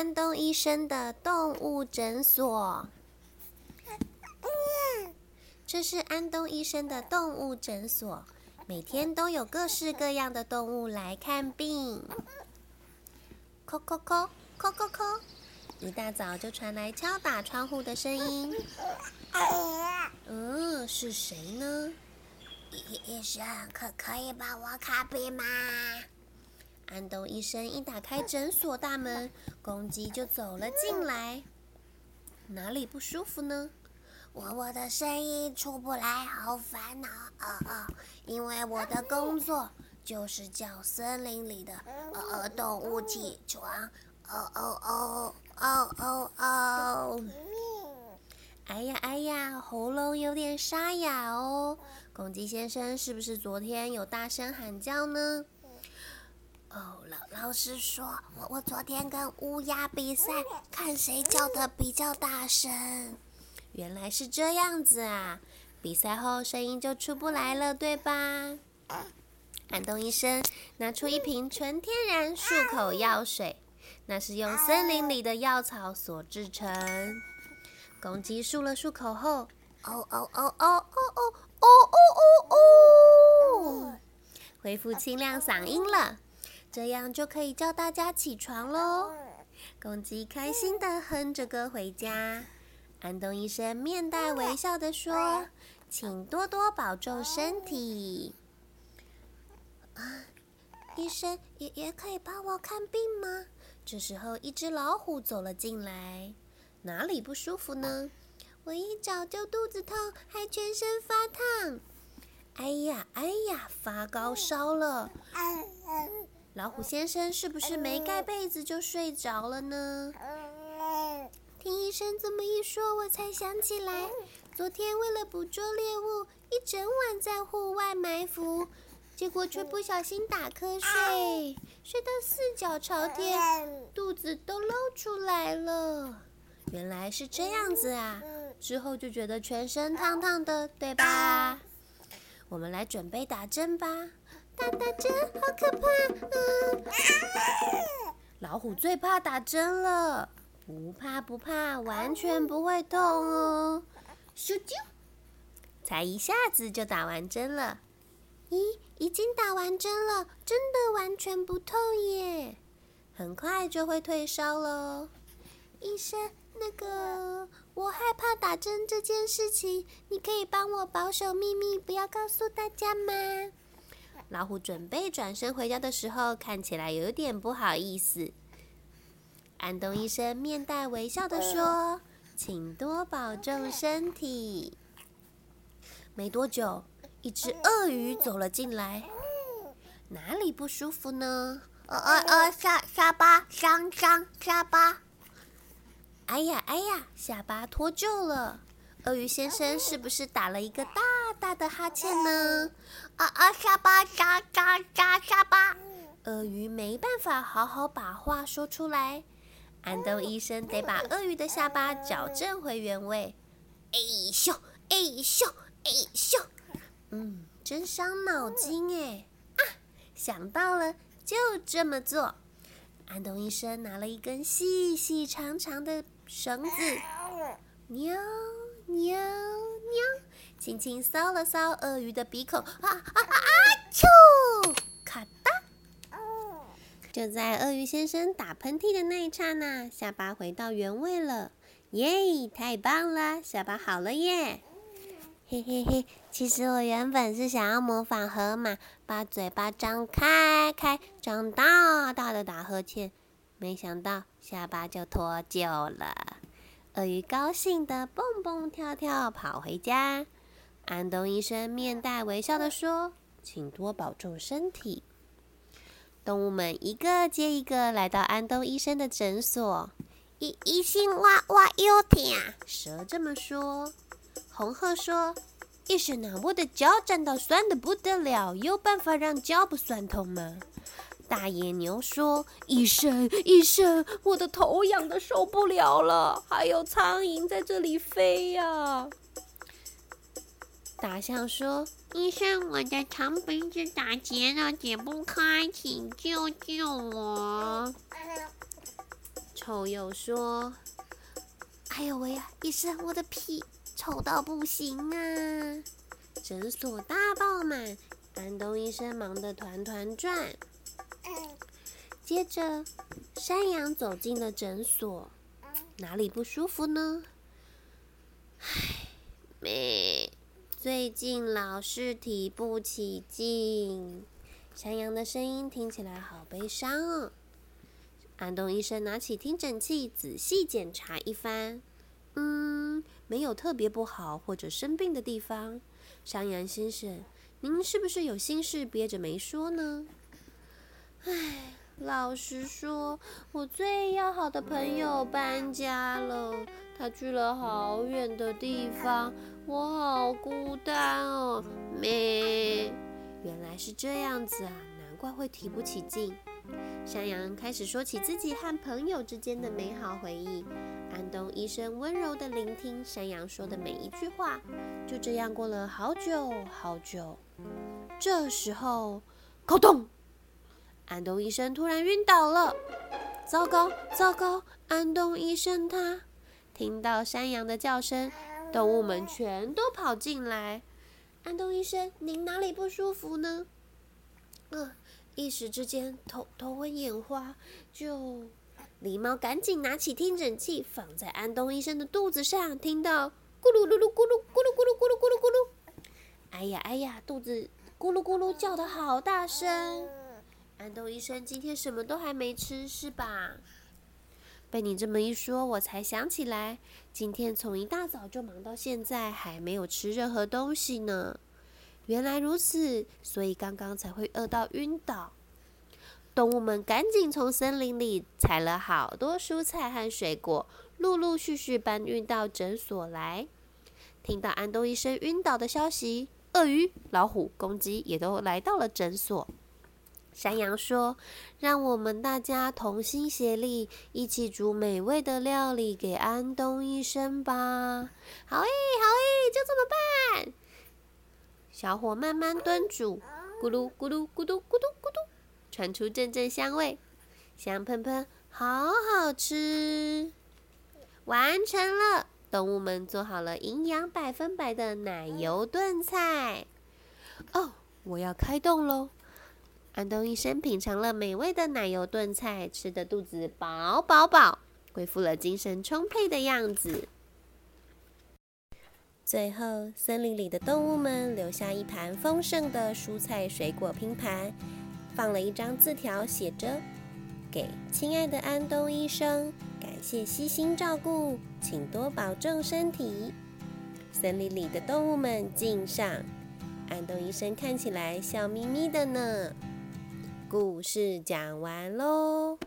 安东医生的动物诊所。这是安东医生的动物诊所，每天都有各式各样的动物来看病。叩叩叩叩叩叩，一大早就传来敲打窗户的声音。嗯，是谁呢？医生，可可以帮我看病吗？安东医生一打开诊所大门，公鸡就走了进来。哪里不舒服呢？我我的声音出不来，好烦恼哦哦！因为我的工作就是叫森林里的呃动物起床。哦哦哦哦哦哦！哎呀哎呀，喉咙有点沙哑哦。公鸡先生是不是昨天有大声喊叫呢？哦，老老师说，我我昨天跟乌鸦比赛，看谁叫的比较大声。原来是这样子啊！比赛后声音就出不来了，对吧？安东医生拿出一瓶纯天然漱口药水，那是用森林里的药草所制成。公鸡漱了漱口后，哦哦哦哦哦哦哦哦哦哦，恢复清亮嗓音了。这样就可以叫大家起床喽！公鸡开心的哼着歌回家。安东医生面带微笑的说：“请多多保重身体。”啊，医生也也可以帮我看病吗？这时候，一只老虎走了进来。哪里不舒服呢？我一早就肚子痛，还全身发烫。哎呀哎呀，发高烧了！老虎先生是不是没盖被子就睡着了呢？听医生这么一说，我才想起来，昨天为了捕捉猎物，一整晚在户外埋伏，结果却不小心打瞌睡，睡到四脚朝天，肚子都露出来了。原来是这样子啊！之后就觉得全身烫烫的，对吧？我们来准备打针吧。打打针好可怕！嗯，老虎最怕打针了，不怕不怕，完全不会痛哦。咻啾，才一下子就打完针了。咦，已经打完针了，真的完全不痛耶！很快就会退烧了。医生，那个我害怕打针这件事情，你可以帮我保守秘密，不要告诉大家吗？老虎准备转身回家的时候，看起来有点不好意思。安东医生面带微笑的说：“请多保重身体。”没多久，一只鳄鱼走了进来。哪里不舒服呢？呃呃呃，下下巴伤伤下巴。哎呀哎呀，下巴脱臼了。鳄鱼先生是不是打了一个大大的哈欠呢？啊啊！下巴扎扎扎下巴。鳄鱼没办法好好把话说出来，安东医生得把鳄鱼的下巴矫正回原位。哎咻哎咻哎咻，嗯，真伤脑筋哎！啊，想到了，就这么做。安东医生拿了一根细细长长的绳子，喵。喵喵，轻轻搔了搔鳄鱼的鼻孔，啊啊啊啊！啾，咔哒！就在鳄鱼先生打喷嚏的那一刹那，下巴回到原位了。耶，太棒了，下巴好了耶！嘿嘿嘿，其实我原本是想要模仿河马，把嘴巴张开开，张大大的打呵欠，没想到下巴就脱臼了。鳄鱼高兴的蹦蹦跳跳跑回家。安东医生面带微笑的说：“请多保重身体。”动物们一个接一个来到安东医生的诊所。医医生，我我有痛。蛇这么说。红鹤说：“医生啊，我的脚站到酸的不得了，有办法让脚不酸痛吗？”大野牛说：“医生，医生，我的头痒的受不了了，还有苍蝇在这里飞呀。”大象说：“医生，我的长鼻子打结了，解不开，请救救我。”臭鼬说：“哎呦喂呀，医生，我的屁臭到不行啊！”诊所大爆满，安东医生忙得团团转。接着，山羊走进了诊所，哪里不舒服呢？唉，咩，最近老是提不起劲。山羊的声音听起来好悲伤哦。安东医生拿起听诊器，仔细检查一番，嗯，没有特别不好或者生病的地方。山羊先生，您是不是有心事憋着没说呢？唉，老实说，我最要好的朋友搬家了，他去了好远的地方，我好孤单哦。咩，原来是这样子啊，难怪会提不起劲。山羊开始说起自己和朋友之间的美好回忆。安东医生温柔地聆听山羊说的每一句话。就这样过了好久好久。这时候，咕咚！安东医生突然晕倒了。糟糕，糟糕！安东医生他听到山羊的叫声，动物们全都跑进来。安东医生，您哪里不舒服呢？嗯。一时之间头头昏眼花，就狸猫赶紧拿起听诊器放在安东医生的肚子上，听到咕噜噜噜咕噜咕噜咕噜咕噜咕噜咕噜，哎呀哎呀，肚子咕噜咕噜叫的好大声。安东医生今天什么都还没吃是吧？被你这么一说，我才想起来，今天从一大早就忙到现在，还没有吃任何东西呢。原来如此，所以刚刚才会饿到晕倒。动物们赶紧从森林里采了好多蔬菜和水果，陆陆续续搬运到诊所来。听到安东医生晕倒的消息，鳄鱼、老虎、公鸡也都来到了诊所。山羊说：“让我们大家同心协力，一起煮美味的料理给安东医生吧。”好诶，好诶，就这么办。小火慢慢炖煮，咕噜咕噜咕嘟咕嘟咕嘟，传出阵阵香味，香喷喷，好好吃！完成了，动物们做好了营养百分百的奶油炖菜。哦，我要开动喽！安东医生品尝了美味的奶油炖菜，吃的肚子饱饱饱，恢复了精神充沛的样子。最后，森林里的动物们留下一盘丰盛的蔬菜水果拼盘，放了一张字条，写着：“给亲爱的安东医生，感谢悉心照顾，请多保重身体。”森林里的动物们敬上。安东医生看起来笑眯眯的呢。故事讲完喽。